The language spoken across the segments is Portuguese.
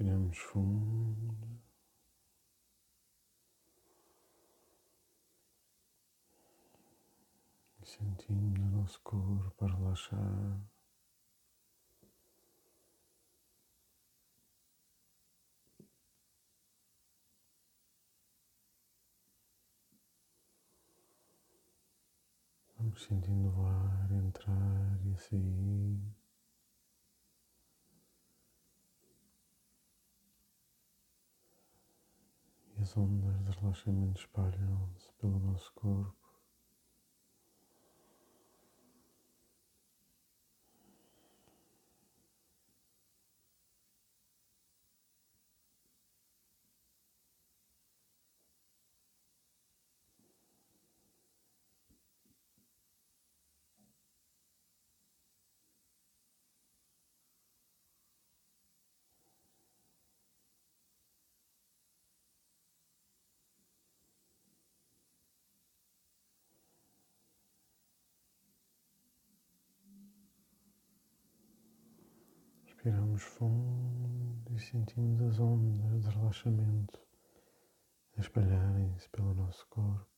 Respiramos fundo. E sentimos o nosso corpo a relaxar. Vamos sentindo o ar entrar e sair. E as ondas de relaxamento espalham-se pelo nosso corpo. Respiramos fundo e sentimos as ondas de relaxamento espalharem-se pelo nosso corpo.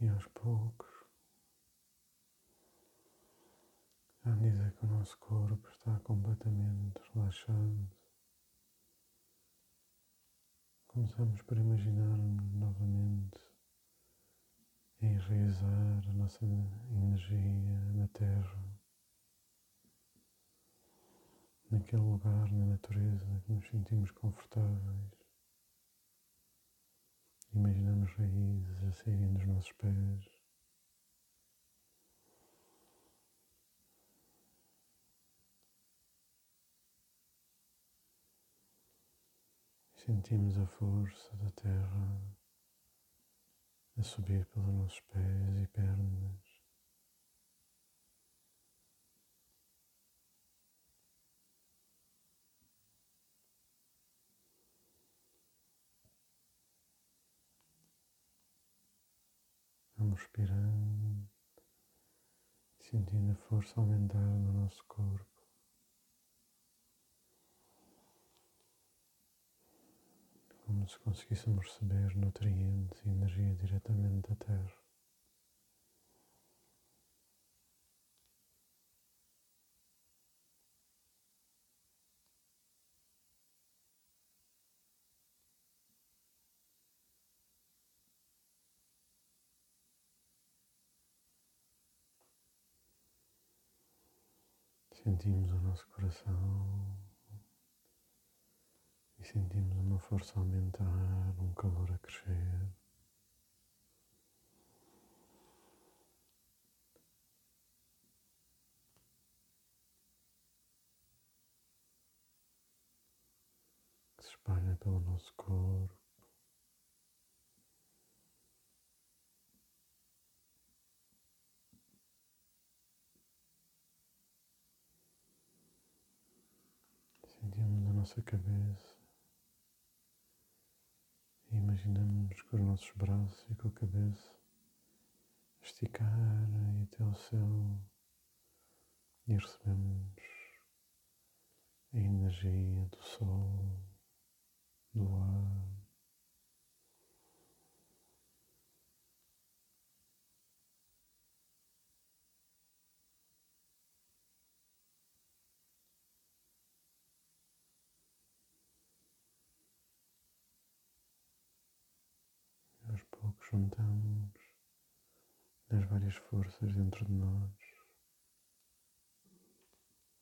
E aos poucos, à medida que o nosso corpo está completamente relaxado, Começamos por imaginar novamente enraizar a nossa energia na Terra, naquele lugar na natureza que nos sentimos confortáveis. Imaginamos raízes a saírem dos nossos pés. Sentimos a força da terra a subir pelos nossos pés e pernas. Vamos respirando, sentindo a força aumentar no nosso corpo. Como se conseguíssemos receber nutrientes e energia diretamente da terra. Sentimos o nosso coração e sentimos uma força a aumentar, um calor a crescer. Que se espalha pelo nosso corpo. Sentimos na nossa cabeça imaginamos com os nossos braços e com a cabeça esticarem até o céu e recebemos a energia do sol, do ar. Juntamos as várias forças dentro de nós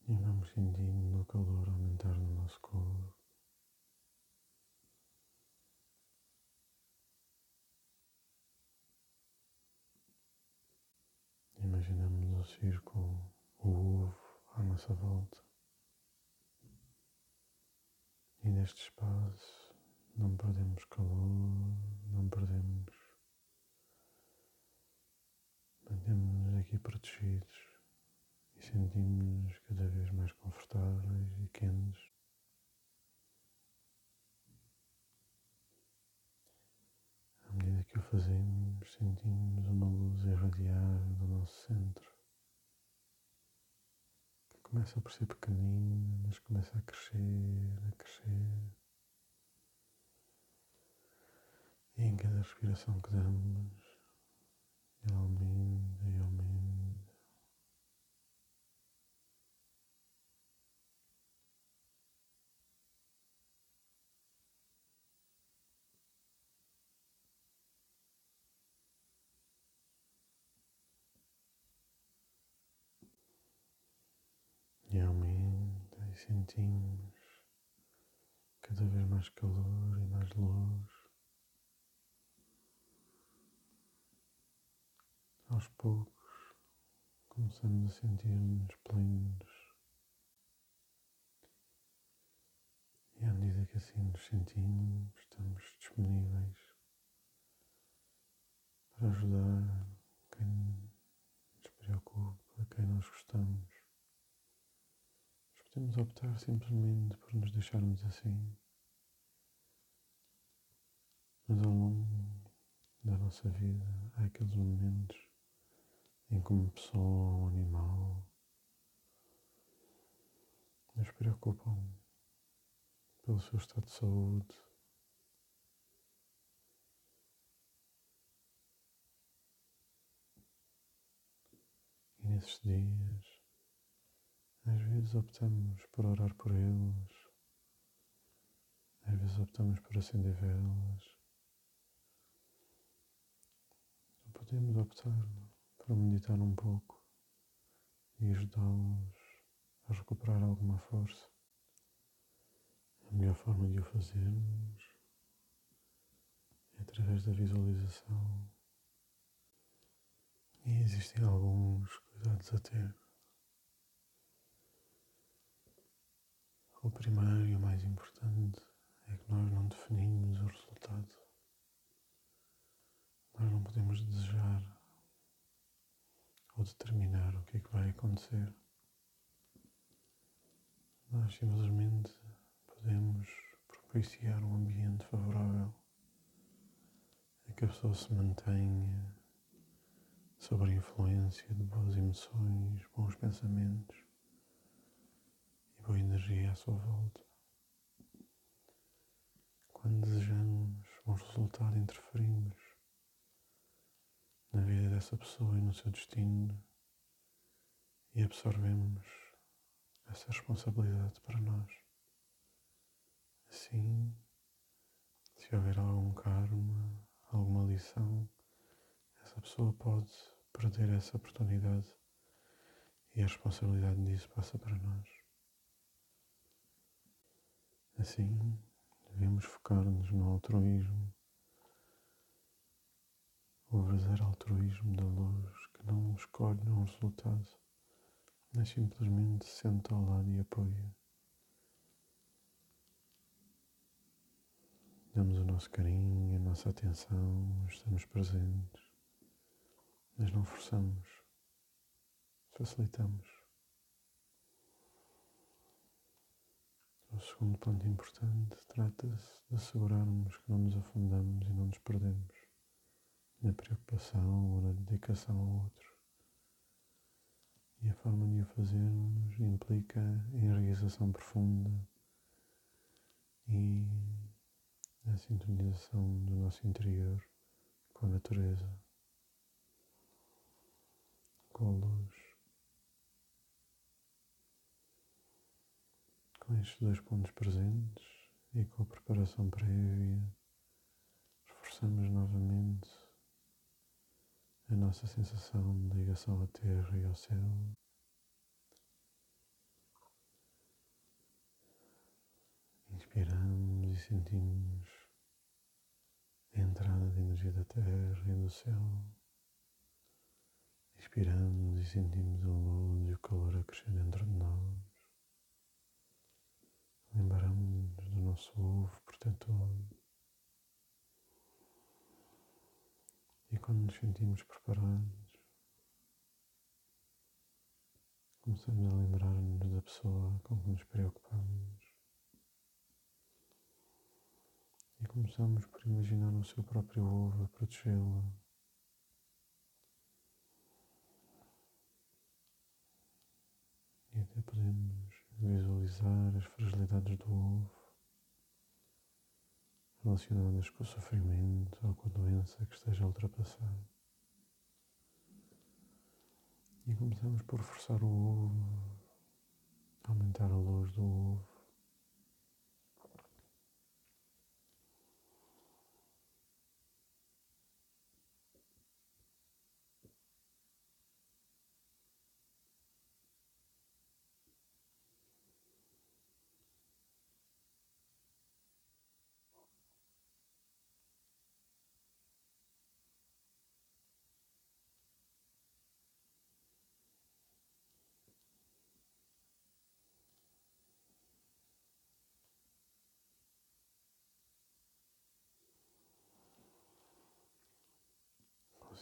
e vamos sentindo o calor aumentar no nosso corpo. Imaginamos o círculo, o ovo à nossa volta. E neste espaço não perdemos calor, não perdemos aqui protegidos e sentimos-nos cada vez mais confortáveis e quentes. À medida que o fazemos, sentimos uma luz irradiar do nosso centro, que começa por ser pequenino, mas começa a crescer, a crescer. E em cada respiração que damos, ele aumenta e aumenta. E aumenta e sentimos cada vez mais calor e mais luz. Aos poucos começamos a sentir-nos plenos. E à medida que assim nos sentimos, estamos disponíveis para ajudar quem nos preocupa, quem nós gostamos. Mas podemos optar simplesmente por nos deixarmos assim. Mas ao longo da nossa vida há aqueles momentos em como pessoa ou animal nos preocupam pelo seu estado de saúde. E nesses dias, às vezes optamos por orar por eles, às vezes optamos por acender velas, podemos optar para meditar um pouco e ajudá-los a recuperar alguma força. A melhor forma de o fazermos é através da visualização. E existem alguns cuidados a ter. O primeiro e o mais importante é que nós não definimos o resultado. Nós não podemos desejar ou determinar o que é que vai acontecer. Nós simplesmente podemos propiciar um ambiente favorável em que a pessoa se mantenha sob a influência de boas emoções, bons pensamentos e boa energia à sua volta. Quando desejamos bons resultados, interferimos na vida dessa pessoa e no seu destino e absorvemos essa responsabilidade para nós. Assim, se houver algum karma, alguma lição, essa pessoa pode perder essa oportunidade e a responsabilidade disso passa para nós. Assim, devemos focar-nos no altruísmo o verdadeiro altruísmo da luz que não escolhe um resultado, mas simplesmente senta ao lado e apoia. Damos o nosso carinho, a nossa atenção, estamos presentes, mas não forçamos, facilitamos. O segundo ponto importante trata-se de assegurarmos que não nos afundamos e não nos perdemos na preocupação ou na dedicação ao outro. E a forma de o fazermos implica enraização profunda e a sintonização do nosso interior com a natureza, com a luz. Com estes dois pontos presentes e com a preparação prévia, reforçamos novamente a nossa sensação de ligação à Terra e ao céu. Inspiramos e sentimos a entrada da energia da Terra e do céu. Inspiramos e sentimos a luz e o calor a crescer dentro de nós. Lembramos do nosso ovo protetor. Quando nos sentimos preparados, começamos a lembrar-nos da pessoa com que nos preocupamos e começamos por imaginar o seu próprio ovo a protegê-la. E até podemos visualizar as fragilidades do relacionadas com o sofrimento ou com a doença que esteja a ultrapassar. E começamos por forçar o ovo, aumentar a luz do ovo.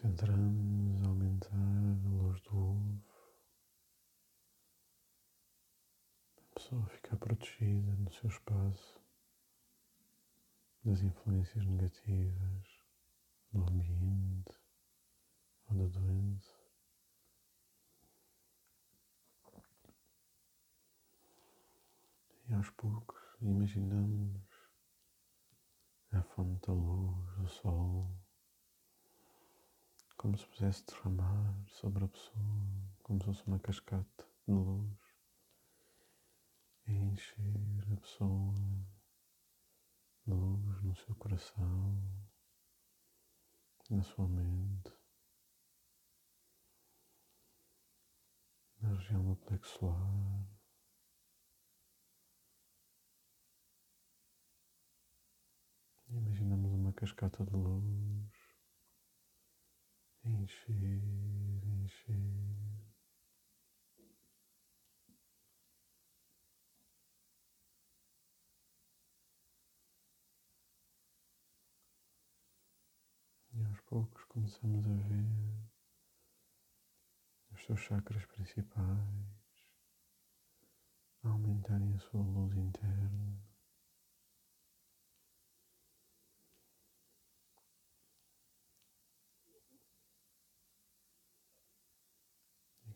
Concentramos a aumentar a luz do ovo. A pessoa fica protegida no seu espaço das influências negativas do ambiente ou da doença. E aos poucos imaginamos a fonte da luz, do sol como se pudesse derramar sobre a pessoa, como se fosse uma cascata de luz, e encher a pessoa de luz no seu coração, na sua mente, na região do plexo solar. Imaginamos uma cascata de luz encher, encher. E aos poucos começamos a ver os seus chakras principais aumentarem a sua luz interna.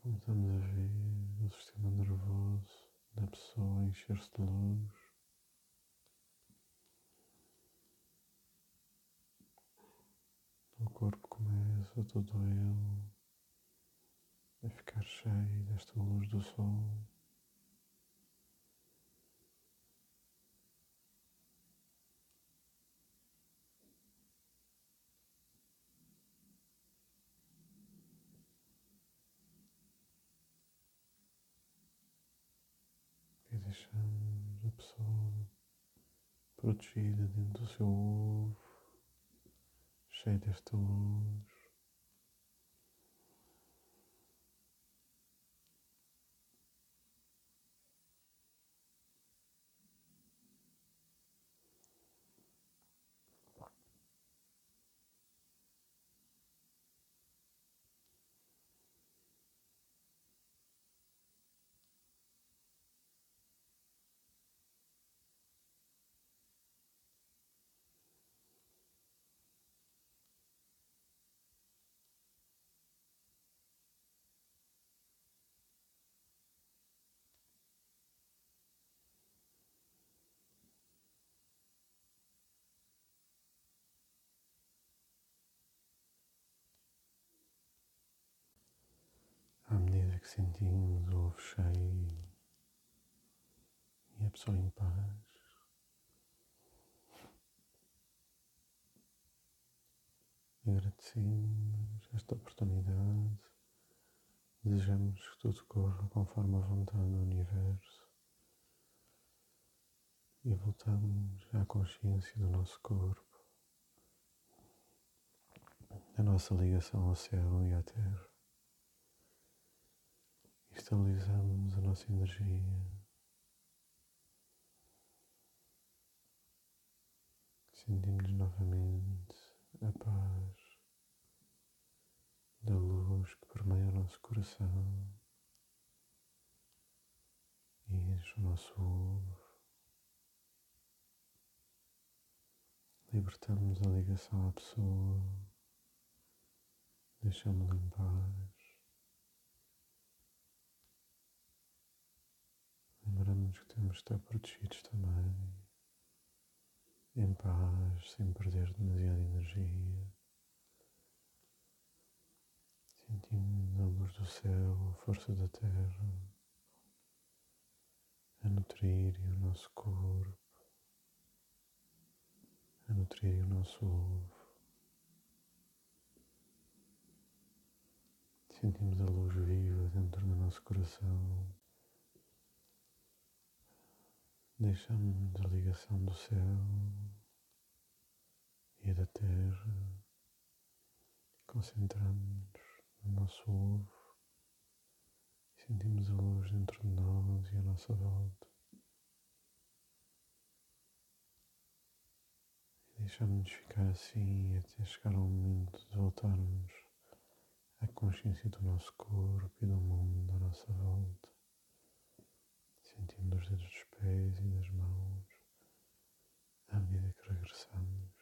Começamos a ver o sistema nervoso da pessoa encher-se de luz. O corpo começa todo ele a ficar cheio desta luz do sol. Deixamos a pessoa protegida dentro do seu ovo, cheio desta luz. à medida que sentimos o ovo cheio e a pessoa em paz. Agradecemos esta oportunidade, desejamos que tudo corra conforme a vontade do universo. E voltamos à consciência do nosso corpo, da nossa ligação ao céu e à terra estabilizamos a nossa energia. Sentimos novamente a paz da luz que permeia o nosso coração e enche o nosso ovo. Libertamos a ligação à pessoa, deixamos-la em paz. Lembramos que temos que estar protegidos também, em paz, sem perder demasiada energia. Sentimos a luz do céu, a força da terra, a nutrir o nosso corpo, a nutrir o nosso ovo. Sentimos a luz viva dentro do nosso coração. Deixamos a ligação do céu e da terra. Concentramos no nosso ovo e sentimos a luz dentro de nós e à nossa volta. Deixamos-nos ficar assim até chegar ao momento de voltarmos à consciência do nosso corpo e do mundo à nossa volta sentindo os dedos dos pés e das mãos à medida que regressamos.